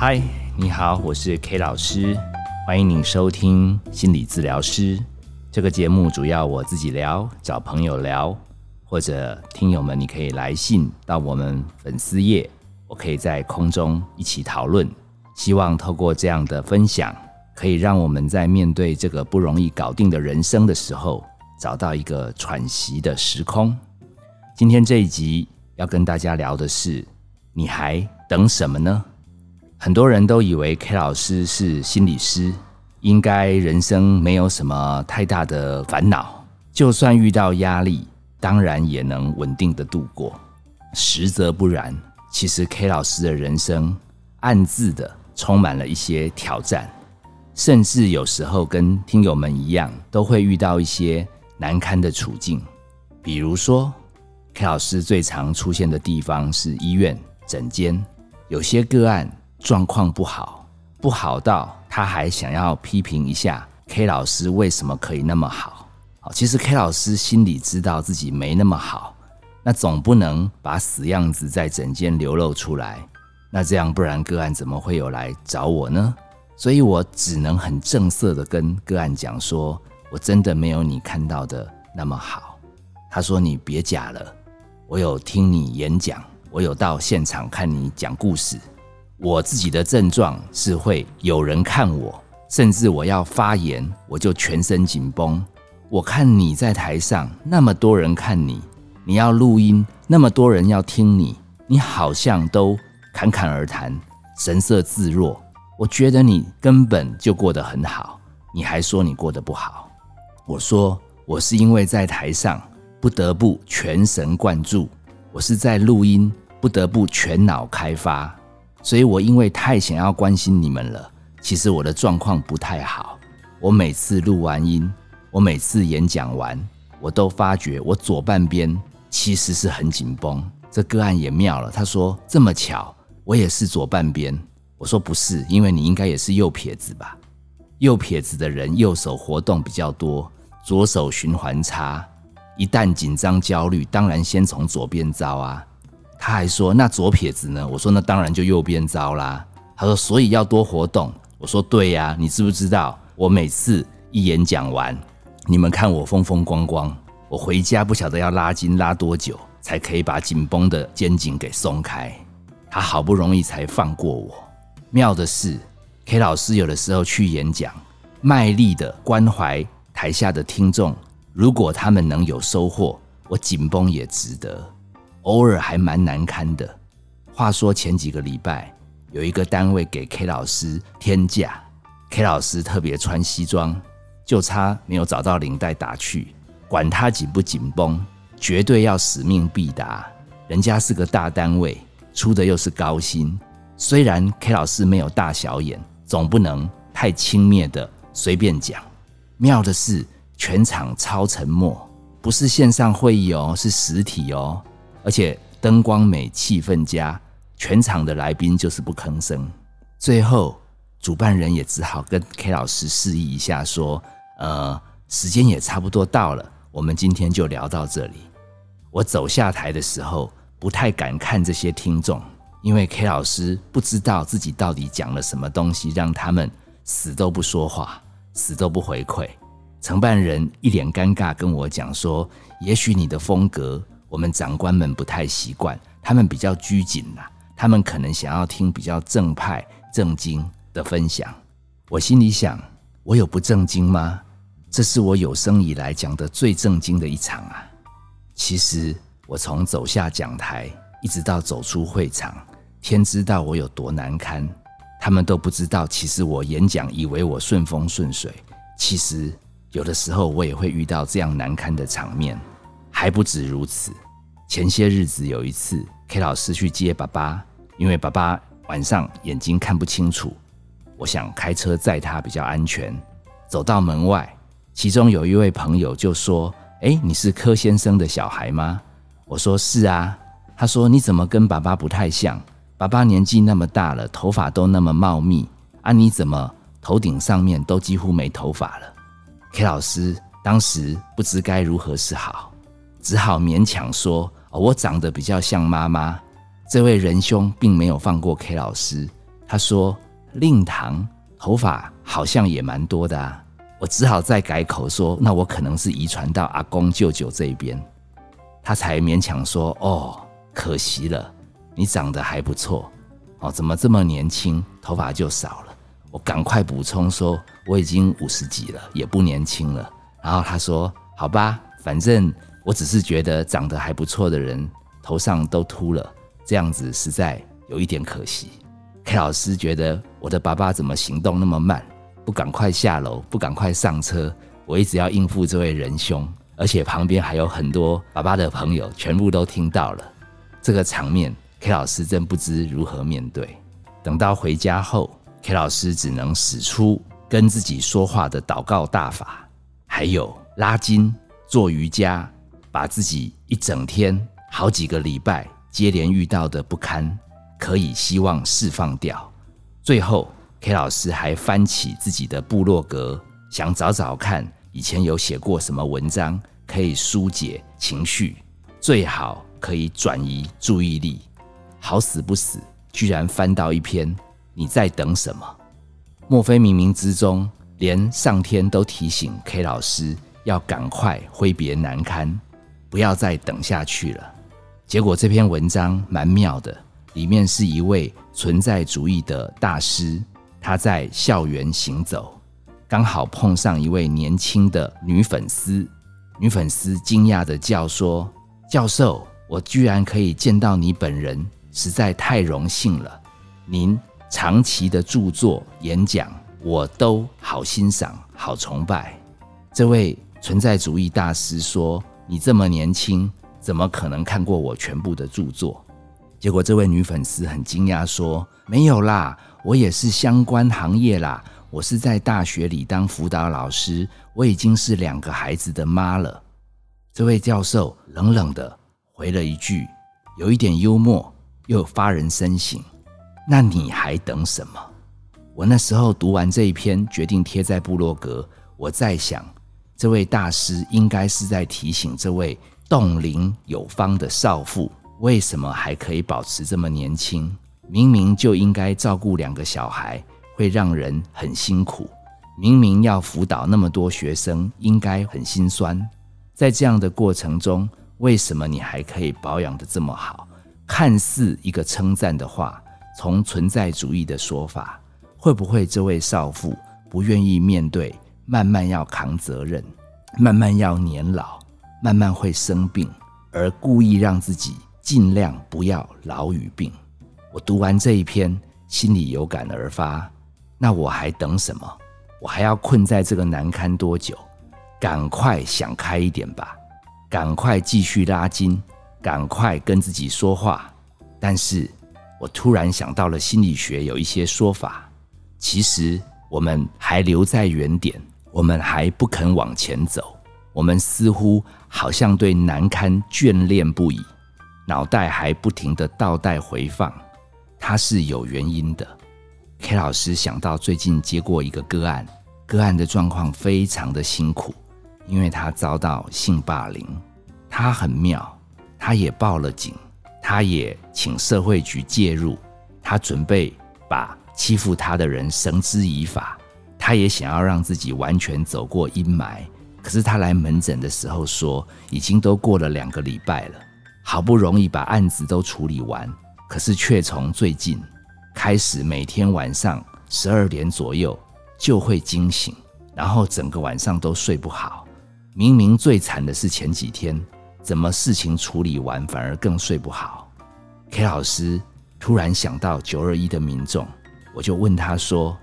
嗨，你好，我是 K 老师，欢迎您收听心理治疗师这个节目。主要我自己聊，找朋友聊，或者听友们，你可以来信到我们粉丝页，我可以在空中一起讨论。希望透过这样的分享，可以让我们在面对这个不容易搞定的人生的时候，找到一个喘息的时空。今天这一集要跟大家聊的是，你还等什么呢？很多人都以为 K 老师是心理师，应该人生没有什么太大的烦恼，就算遇到压力，当然也能稳定的度过。实则不然，其实 K 老师的人生暗自的充满了一些挑战，甚至有时候跟听友们一样，都会遇到一些难堪的处境。比如说，K 老师最常出现的地方是医院诊间，有些个案。状况不好，不好到他还想要批评一下 K 老师为什么可以那么好。好，其实 K 老师心里知道自己没那么好，那总不能把死样子在整间流露出来。那这样不然个案怎么会有来找我呢？所以我只能很正色的跟个案讲说，我真的没有你看到的那么好。他说你别假了，我有听你演讲，我有到现场看你讲故事。我自己的症状是会有人看我，甚至我要发言，我就全身紧绷。我看你在台上那么多人看你，你要录音那么多人要听你，你好像都侃侃而谈，神色自若。我觉得你根本就过得很好，你还说你过得不好。我说我是因为在台上不得不全神贯注，我是在录音不得不全脑开发。所以我因为太想要关心你们了，其实我的状况不太好。我每次录完音，我每次演讲完，我都发觉我左半边其实是很紧绷。这个案也妙了，他说这么巧，我也是左半边。我说不是，因为你应该也是右撇子吧？右撇子的人右手活动比较多，左手循环差。一旦紧张焦虑，当然先从左边招啊。他还说：“那左撇子呢？”我说：“那当然就右边招啦。”他说：“所以要多活动。”我说：“对呀，你知不知道？我每次一演讲完，你们看我风风光光，我回家不晓得要拉筋拉多久，才可以把紧绷的肩颈给松开。他好不容易才放过我。妙的是，K 老师有的时候去演讲，卖力的关怀台下的听众，如果他们能有收获，我紧绷也值得。”偶尔还蛮难堪的。话说前几个礼拜，有一个单位给 K 老师天假，K 老师特别穿西装，就差没有找到领带打去，管他紧不紧绷，绝对要使命必达。人家是个大单位，出的又是高薪，虽然 K 老师没有大小眼，总不能太轻蔑的随便讲。妙的是，全场超沉默，不是线上会议哦，是实体哦。而且灯光美，气氛佳，全场的来宾就是不吭声。最后，主办人也只好跟 K 老师示意一下，说：“呃，时间也差不多到了，我们今天就聊到这里。”我走下台的时候，不太敢看这些听众，因为 K 老师不知道自己到底讲了什么东西，让他们死都不说话，死都不回馈。承办人一脸尴尬跟我讲说：“也许你的风格。”我们长官们不太习惯，他们比较拘谨呐，他们可能想要听比较正派、正经的分享。我心里想，我有不正经吗？这是我有生以来讲的最正经的一场啊！其实我从走下讲台，一直到走出会场，天知道我有多难堪。他们都不知道，其实我演讲以为我顺风顺水，其实有的时候我也会遇到这样难堪的场面。还不止如此，前些日子有一次，K 老师去接爸爸，因为爸爸晚上眼睛看不清楚，我想开车载他比较安全。走到门外，其中有一位朋友就说：“哎，你是柯先生的小孩吗？”我说：“是啊。”他说：“你怎么跟爸爸不太像？爸爸年纪那么大了，头发都那么茂密，啊，你怎么头顶上面都几乎没头发了？”K 老师当时不知该如何是好。只好勉强说：“哦我长得比较像妈妈。”这位仁兄并没有放过 K 老师，他说令堂头发好像也蛮多的啊。我只好再改口说，那我可能是遗传到阿公舅舅这边。他才勉强说：“哦，可惜了，你长得还不错哦，怎么这么年轻，头发就少了？”我赶快补充说：“我已经五十几了，也不年轻了。”然后他说：“好吧，反正我只是觉得长得还不错的人头上都秃了，这样子实在有一点可惜。”K 老师觉得我的爸爸怎么行动那么慢？不赶快下楼，不赶快上车，我一直要应付这位仁兄，而且旁边还有很多爸爸的朋友，全部都听到了这个场面。K 老师真不知如何面对。等到回家后，K 老师只能使出跟自己说话的祷告大法，还有拉筋、做瑜伽，把自己一整天、好几个礼拜接连遇到的不堪，可以希望释放掉。最后。K 老师还翻起自己的部落格，想找找看以前有写过什么文章可以疏解情绪，最好可以转移注意力。好死不死，居然翻到一篇“你在等什么？”莫非冥冥之中，连上天都提醒 K 老师要赶快挥别难堪，不要再等下去了？结果这篇文章蛮妙的，里面是一位存在主义的大师。他在校园行走，刚好碰上一位年轻的女粉丝。女粉丝惊讶的叫说：“教授，我居然可以见到你本人，实在太荣幸了！您长期的著作、演讲，我都好欣赏、好崇拜。”这位存在主义大师说：“你这么年轻，怎么可能看过我全部的著作？”结果，这位女粉丝很惊讶说：“没有啦。”我也是相关行业啦，我是在大学里当辅导老师，我已经是两个孩子的妈了。这位教授冷冷的回了一句，有一点幽默又发人深省：“那你还等什么？”我那时候读完这一篇，决定贴在部落格。我在想，这位大师应该是在提醒这位冻龄有方的少妇，为什么还可以保持这么年轻？明明就应该照顾两个小孩，会让人很辛苦。明明要辅导那么多学生，应该很心酸。在这样的过程中，为什么你还可以保养的这么好？看似一个称赞的话，从存在主义的说法，会不会这位少妇不愿意面对，慢慢要扛责任，慢慢要年老，慢慢会生病，而故意让自己尽量不要老与病？我读完这一篇，心里有感而发。那我还等什么？我还要困在这个难堪多久？赶快想开一点吧！赶快继续拉筋，赶快跟自己说话。但是我突然想到了心理学有一些说法，其实我们还留在原点，我们还不肯往前走，我们似乎好像对难堪眷恋不已，脑袋还不停的倒带回放。他是有原因的。K 老师想到最近接过一个个案，个案的状况非常的辛苦，因为他遭到性霸凌。他很妙，他也报了警，他也请社会局介入，他准备把欺负他的人绳之以法。他也想要让自己完全走过阴霾。可是他来门诊的时候说，已经都过了两个礼拜了，好不容易把案子都处理完。可是却从最近开始，每天晚上十二点左右就会惊醒，然后整个晚上都睡不好。明明最惨的是前几天，怎么事情处理完反而更睡不好？K 老师突然想到九二一的民众，我就问他说：“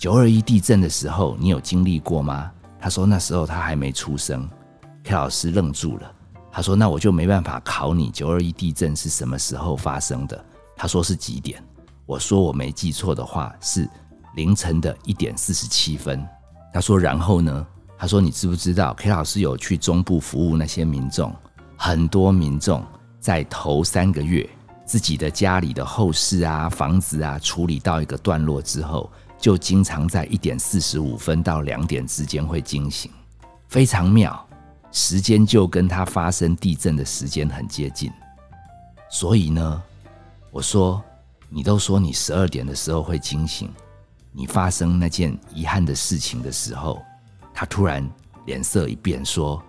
九二一地震的时候，你有经历过吗？”他说：“那时候他还没出生。”K 老师愣住了。他说：“那我就没办法考你，九二一地震是什么时候发生的？”他说是几点？我说我没记错的话是凌晨的一点四十七分。他说：“然后呢？”他说：“你知不知道 K 老师有去中部服务那些民众？很多民众在头三个月自己的家里的后事啊、房子啊处理到一个段落之后，就经常在一点四十五分到两点之间会惊醒，非常妙。”时间就跟它发生地震的时间很接近，所以呢，我说你都说你十二点的时候会惊醒，你发生那件遗憾的事情的时候，他突然脸色一变，说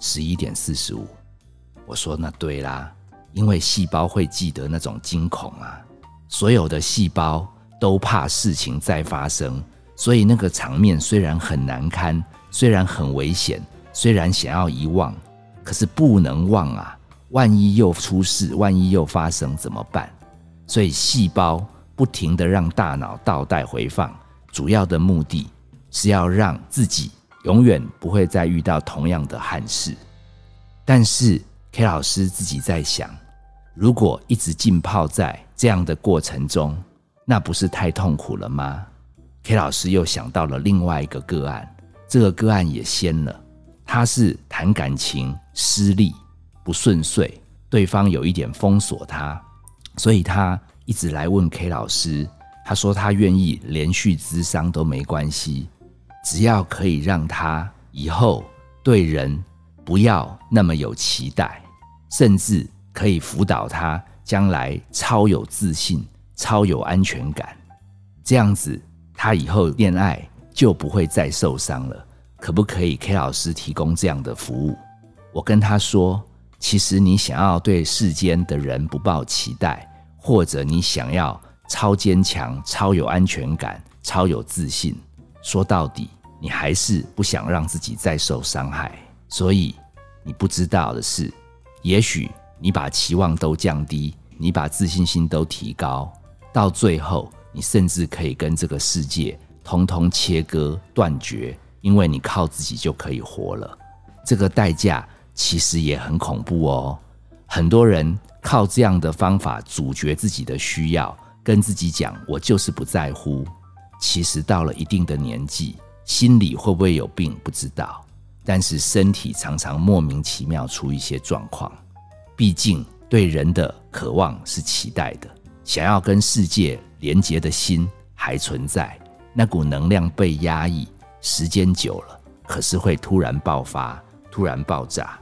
十一点四十五。我说那对啦，因为细胞会记得那种惊恐啊，所有的细胞都怕事情再发生，所以那个场面虽然很难堪，虽然很危险，虽然想要遗忘，可是不能忘啊！万一又出事，万一又发生怎么办？所以细胞不停的让大脑倒带回放，主要的目的是要让自己永远不会再遇到同样的憾事。但是 K 老师自己在想，如果一直浸泡在这样的过程中，那不是太痛苦了吗？K 老师又想到了另外一个个案，这个个案也仙了，他是谈感情失利不顺遂，对方有一点封锁他。所以他一直来问 K 老师，他说他愿意连续咨商都没关系，只要可以让他以后对人不要那么有期待，甚至可以辅导他将来超有自信、超有安全感，这样子他以后恋爱就不会再受伤了。可不可以 K 老师提供这样的服务？我跟他说。其实你想要对世间的人不抱期待，或者你想要超坚强、超有安全感、超有自信，说到底，你还是不想让自己再受伤害。所以你不知道的是，也许你把期望都降低，你把自信心都提高，到最后，你甚至可以跟这个世界通通切割断绝，因为你靠自己就可以活了。这个代价。其实也很恐怖哦。很多人靠这样的方法阻绝自己的需要，跟自己讲“我就是不在乎”。其实到了一定的年纪，心里会不会有病不知道，但是身体常常莫名其妙出一些状况。毕竟对人的渴望是期待的，想要跟世界连结的心还存在，那股能量被压抑时间久了，可是会突然爆发，突然爆炸。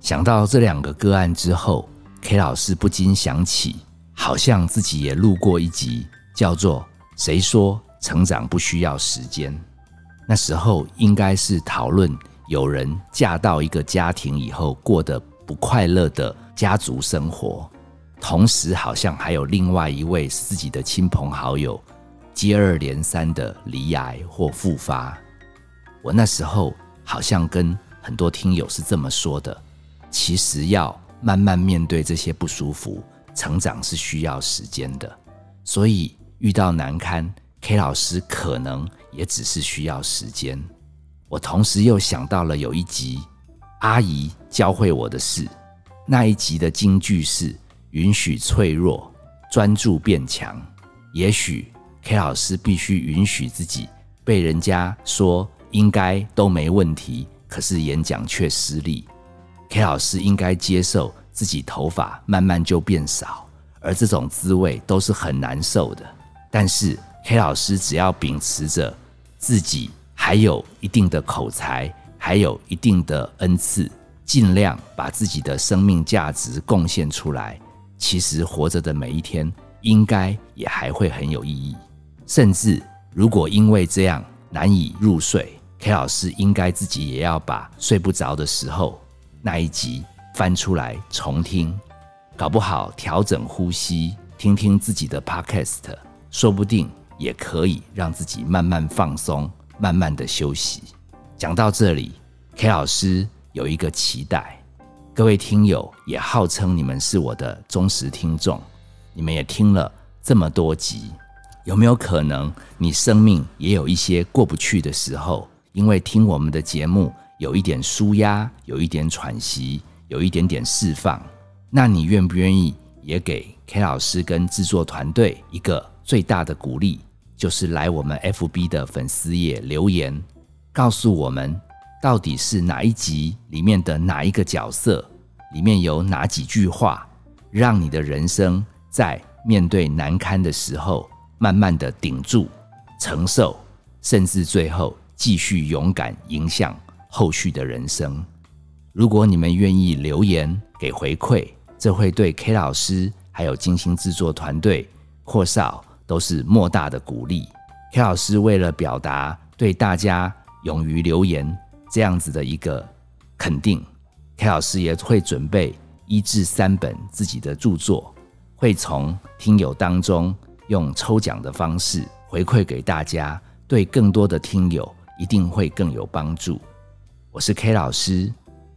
想到这两个个案之后，K 老师不禁想起，好像自己也录过一集，叫做《谁说成长不需要时间》。那时候应该是讨论有人嫁到一个家庭以后过得不快乐的家族生活，同时好像还有另外一位自己的亲朋好友接二连三的离癌或复发。我那时候好像跟很多听友是这么说的。其实要慢慢面对这些不舒服，成长是需要时间的。所以遇到难堪，K 老师可能也只是需要时间。我同时又想到了有一集阿姨教会我的事，那一集的金句是：允许脆弱，专注变强。也许 K 老师必须允许自己被人家说应该都没问题，可是演讲却失利。K 老师应该接受自己头发慢慢就变少，而这种滋味都是很难受的。但是 K 老师只要秉持着自己还有一定的口才，还有一定的恩赐，尽量把自己的生命价值贡献出来，其实活着的每一天应该也还会很有意义。甚至如果因为这样难以入睡，K 老师应该自己也要把睡不着的时候。那一集翻出来重听，搞不好调整呼吸，听听自己的 podcast，说不定也可以让自己慢慢放松，慢慢的休息。讲到这里，K 老师有一个期待，各位听友也号称你们是我的忠实听众，你们也听了这么多集，有没有可能你生命也有一些过不去的时候？因为听我们的节目。有一点舒压，有一点喘息，有一点点释放。那你愿不愿意也给 K 老师跟制作团队一个最大的鼓励，就是来我们 FB 的粉丝页留言，告诉我们到底是哪一集里面的哪一个角色，里面有哪几句话，让你的人生在面对难堪的时候，慢慢的顶住、承受，甚至最后继续勇敢迎向。后续的人生，如果你们愿意留言给回馈，这会对 K 老师还有精心制作团队阔少都是莫大的鼓励。K 老师为了表达对大家勇于留言这样子的一个肯定，K 老师也会准备一至三本自己的著作，会从听友当中用抽奖的方式回馈给大家，对更多的听友一定会更有帮助。我是 K 老师，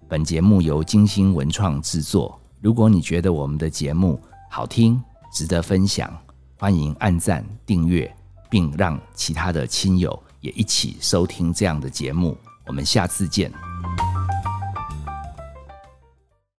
本节目由金星文创制作。如果你觉得我们的节目好听，值得分享，欢迎按赞订阅。并让其他的亲友也一起收听这样的节目。我们下次见。